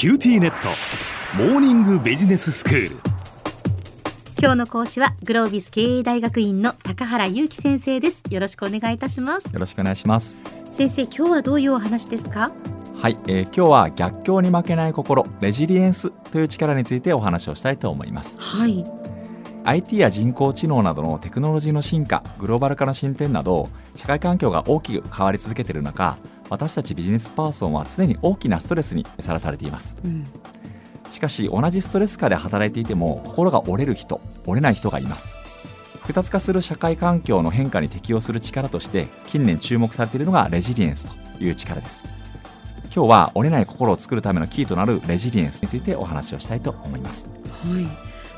QTnet。モーニングビジネススクール。今日の講師はグロービス経営大学院の高原祐希先生です。よろしくお願いいたします。よろしくお願いします。先生今日はどういうお話ですか？はい、えー、今日は逆境に負けない心レジリエンスという力についてお話をしたいと思います。はい。IT や人工知能などのテクノロジーの進化グローバル化の進展など社会環境が大きく変わり続けている中私たちビジネスパーソンは常に大きなストレスにさらされています、うん、しかし同じストレス下で働いていても心が折れる人折れない人がいます。複雑化する社会環境の変化に適応する力として近年注目されているのがレジリエンスという力です。今日は折れない心を作るためのキーとなるレジリエンスについてお話をしたいと思います、はい、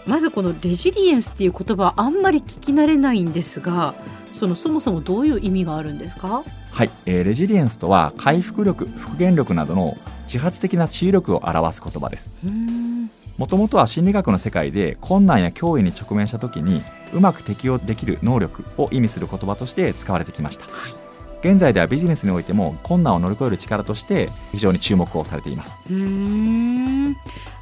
まずこのレジリエンスっていう言葉あんまり聞き慣れないんですがそのそもそもどういう意味があるんですか？はい、えー、レジリエンスとは回復力復元力などの自発的な治癒力を表す言葉です。もともとは心理学の世界で困難や脅威に直面した時にうまく適応できる能力を意味する言葉として使われてきました、はい、現在ではビジネスにおいても困難を乗り越える力として非常に注目をされています。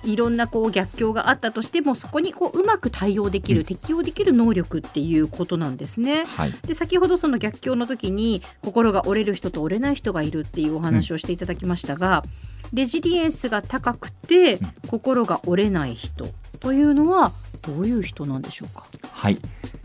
いろんなこう逆境があったとしてもそこにこううまく対応できる、うん、適応できる能力っていうことなんですね。はい、で先ほどその逆境の時に心が折れる人と折れない人がいるっていうお話をしていただきましたが、うん、レジリエンスが高くて心が折れない人というのはどういう人なんでしょうか？はい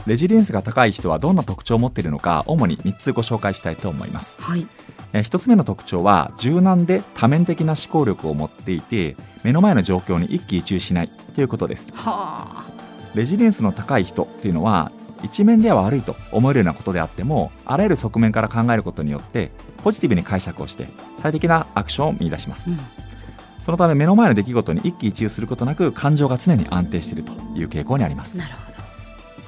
レジリエンスが高い人はどんな特徴を持っているのか主に3つご紹介したいと思います。はい。え1つ目の特徴は柔軟で多面的な思考力を持っていて目の前の状況に一喜一憂しないということです。はあ、レジリエンスの高い人というのは一面では悪いと思えるようなことであってもあらゆる側面から考えることによってポジティブに解釈をして最適なアクションを見出します、うん、そのため目の前の出来事に一喜一憂することなく感情が常に安定しているという傾向にあります。なるほど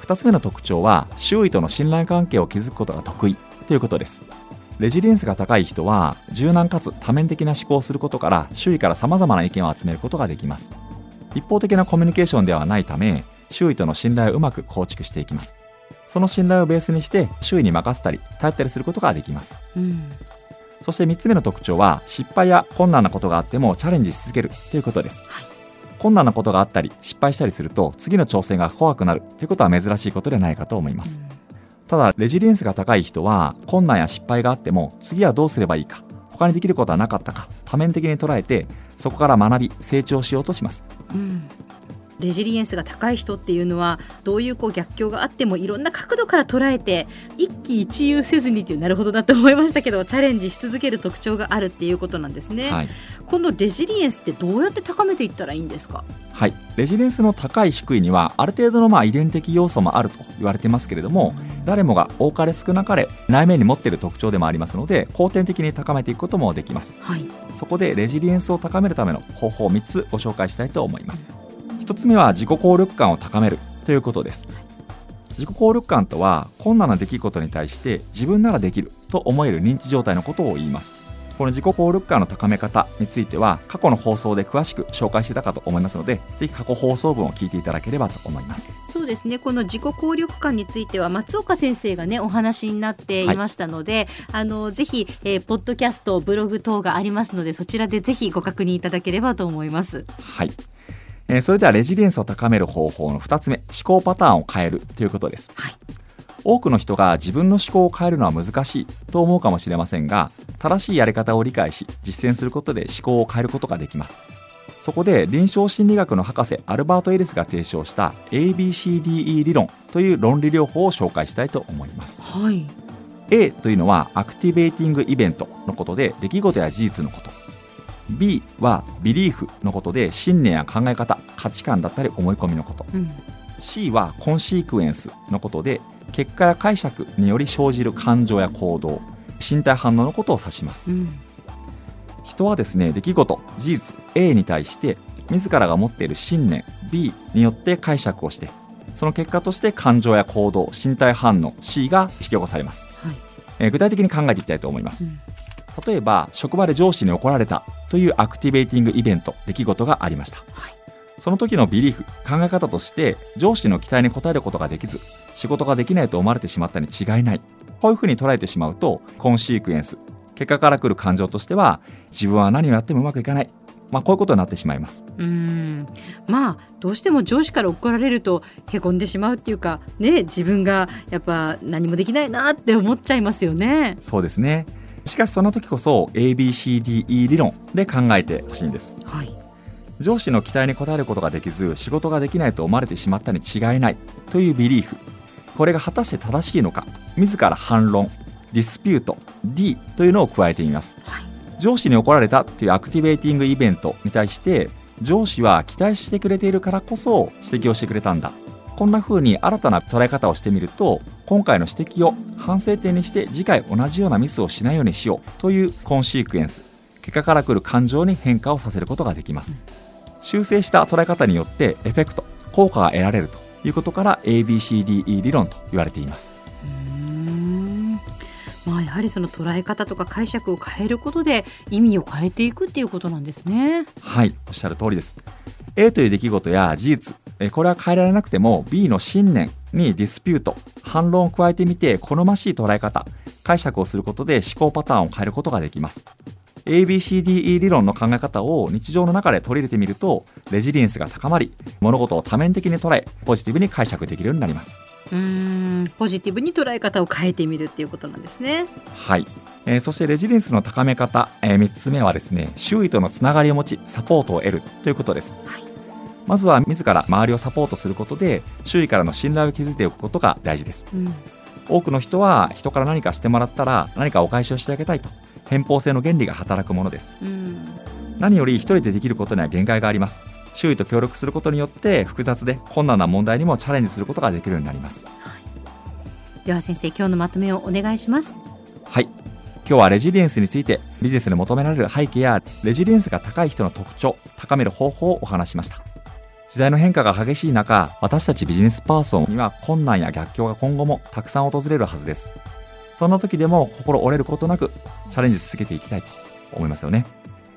2つ目の特徴は周囲との信頼関係を築くことが得意ということです。レジリエンスが高い人は柔軟かつ多面的な思考をすることから周囲からさまざまな意見を集めることができます。一方的なコミュニケーションではないため周囲との信頼をうまく構築していきます。その信頼をベースにして周囲に任せたり頼ったりすることができます、うん、そして3つ目の特徴は失敗や困難なことがあってもチャレンジし続けるということです、はい困難なことがあったり失敗したりすると次の挑戦が怖くなるということは珍しいことではないかと思います、ただレジリエンスが高い人は困難や失敗があっても次はどうすればいいか他にできることはなかったか多面的に捉えてそこから学び成長しようとします、うんレジリエンスが高い人っていうのはどういうこう逆境があってもいろんな角度から捉えて一喜一憂せずにっていうなるほどなと思いましたけど チャレンジし続ける特徴があるっていうことなんですね。はい、このレジリエンスってどうやって高めていったらいいんですか？はい。レジリエンスの高い低いにはある程度のまあ遺伝的要素もあると言われてますけれども、誰もが多かれ少なかれ内面に持っている特徴でもありますので後天的に高めていくこともできます、はい、そこでレジリエンスを高めるための方法を3つご紹介したいと思います1つ目は自己効力感を高めるということです。自己効力感とは困難な出来事に対して自分ならできると思える認知状態のことを言います。この自己効力感の高め方については過去の放送で詳しく紹介していたかと思いますのでぜひ過去放送文を聞いていただければと思います。そうですね。この自己効力感については松岡先生がねお話になっていましたので、はい、あのぜひ、えー、ポッドキャストブログ等がありますのでそちらでぜひご確認いただければと思います。はいえー、それではレジリエンスを高める方法の2つ目思考パターンを変えるということです、はい、多くの人が自分の思考を変えるのは難しいと思うかもしれませんが正しいやり方を理解し実践することで思考を変えることができます。そこで臨床心理学の博士アルバート・エリスが提唱した ABCDE 理論という論理療法を紹介したいと思います、はい、A というのはアクティベーティングイベントのことで出来事や事実のこと B はビリーフのことで信念や考え方価値観だったり思い込みのこと、うん、C はコンシークエンスのことで結果や解釈により生じる感情や行動身体反応のことを指します、うん、人はですね出来事事実 A に対して自らが持っている信念 B によって解釈をしてその結果として感情や行動身体反応 C が引き起こされます、はい、えー、具体的に考えていきたいと思います、うん。例えば職場で上司に怒られたというアクティベーティングイベント出来事がありました、はい、その時のビリーフ考え方として上司の期待に応えることができず仕事ができないと思われてしまったに違いない。こういうふうに捉えてしまうとコンシークエンス結果から来る感情としては自分は何をやってもうまくいかない。まあ、こういうことになってしまいます。うん。まあどうしても上司から怒られるとへこんでしまうっていうかね自分がやっぱ何もできないなって思っちゃいますよね。そうですねしかしその時こそ ABCDE 理論で考えてほしいんです、はい、上司の期待に応えることができず仕事ができないと思われてしまったに違いない。というビリーフ。これが果たして正しいのか。自ら反論。ディスピュート D というのを加えてみます、はい、上司に怒られたっていうアクティベーティングイベントに対して上司は期待してくれているからこそ指摘をしてくれたんだ。こんな風に新たな捉え方をしてみると今回の指摘を反省点にして次回同じようなミスをしないようにしようというコンシークエンス。結果から来る感情に変化をさせることができます、修正した捉え方によってエフェクト効果が得られるということから ABCDE 理論と言われています。まあ、やはりその捉え方とか解釈を変えることで意味を変えていくっていうことなんですね。はい。おっしゃる通りです。A という出来事や事実これは変えられなくても B の信念にディスピュート反論を加えてみて好ましい捉え方解釈をすることで思考パターンを変えることができます。ABCDE 理論の考え方を日常の中で取り入れてみるとレジリエンスが高まり物事を多面的に捉えポジティブに解釈できるようになります。うんポジティブに捉え方を変えてみるっていうことなんですね。はい、えー、そしてレジリエンスの高め方、えー、3つ目はですね周囲とのつながりを持ちサポートを得るということです、はい、まずは自ら周りをサポートすることで周囲からの信頼を築いておくことが大事です、うん、多くの人は人から何かしてもらったら何かお返しをしてあげたいと偏方性の原理が働くものです、うん、何より一人でできることには限界があります。周囲と協力することによって複雑で困難な問題にもチャレンジすることができるようになります、はい、では先生今日のまとめをお願いします。はい。今日はレジリエンスについてビジネスで求められる背景やレジリエンスが高い人の特徴高める方法をお話しました時代の変化が激しい中私たちビジネスパーソンには困難や逆境が今後もたくさん訪れるはずですそんな時でも心折れることなくチャレンジ続けていきたいと思いますよね。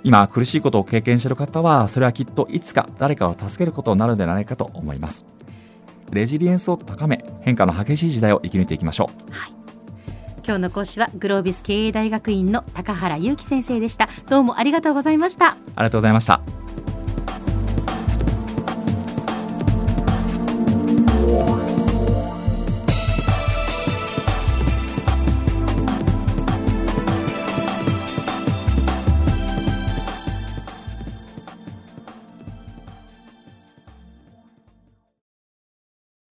今苦しいことを経験している方はそれはきっといつか誰かを助けることになるのではないかと思います。レジリエンスを高め変化の激しい時代を生き抜いていきましょう。はい今日の講師はグロービス経営大学院の高原祐樹先生でしたどうもありがとうございましたありがとうございました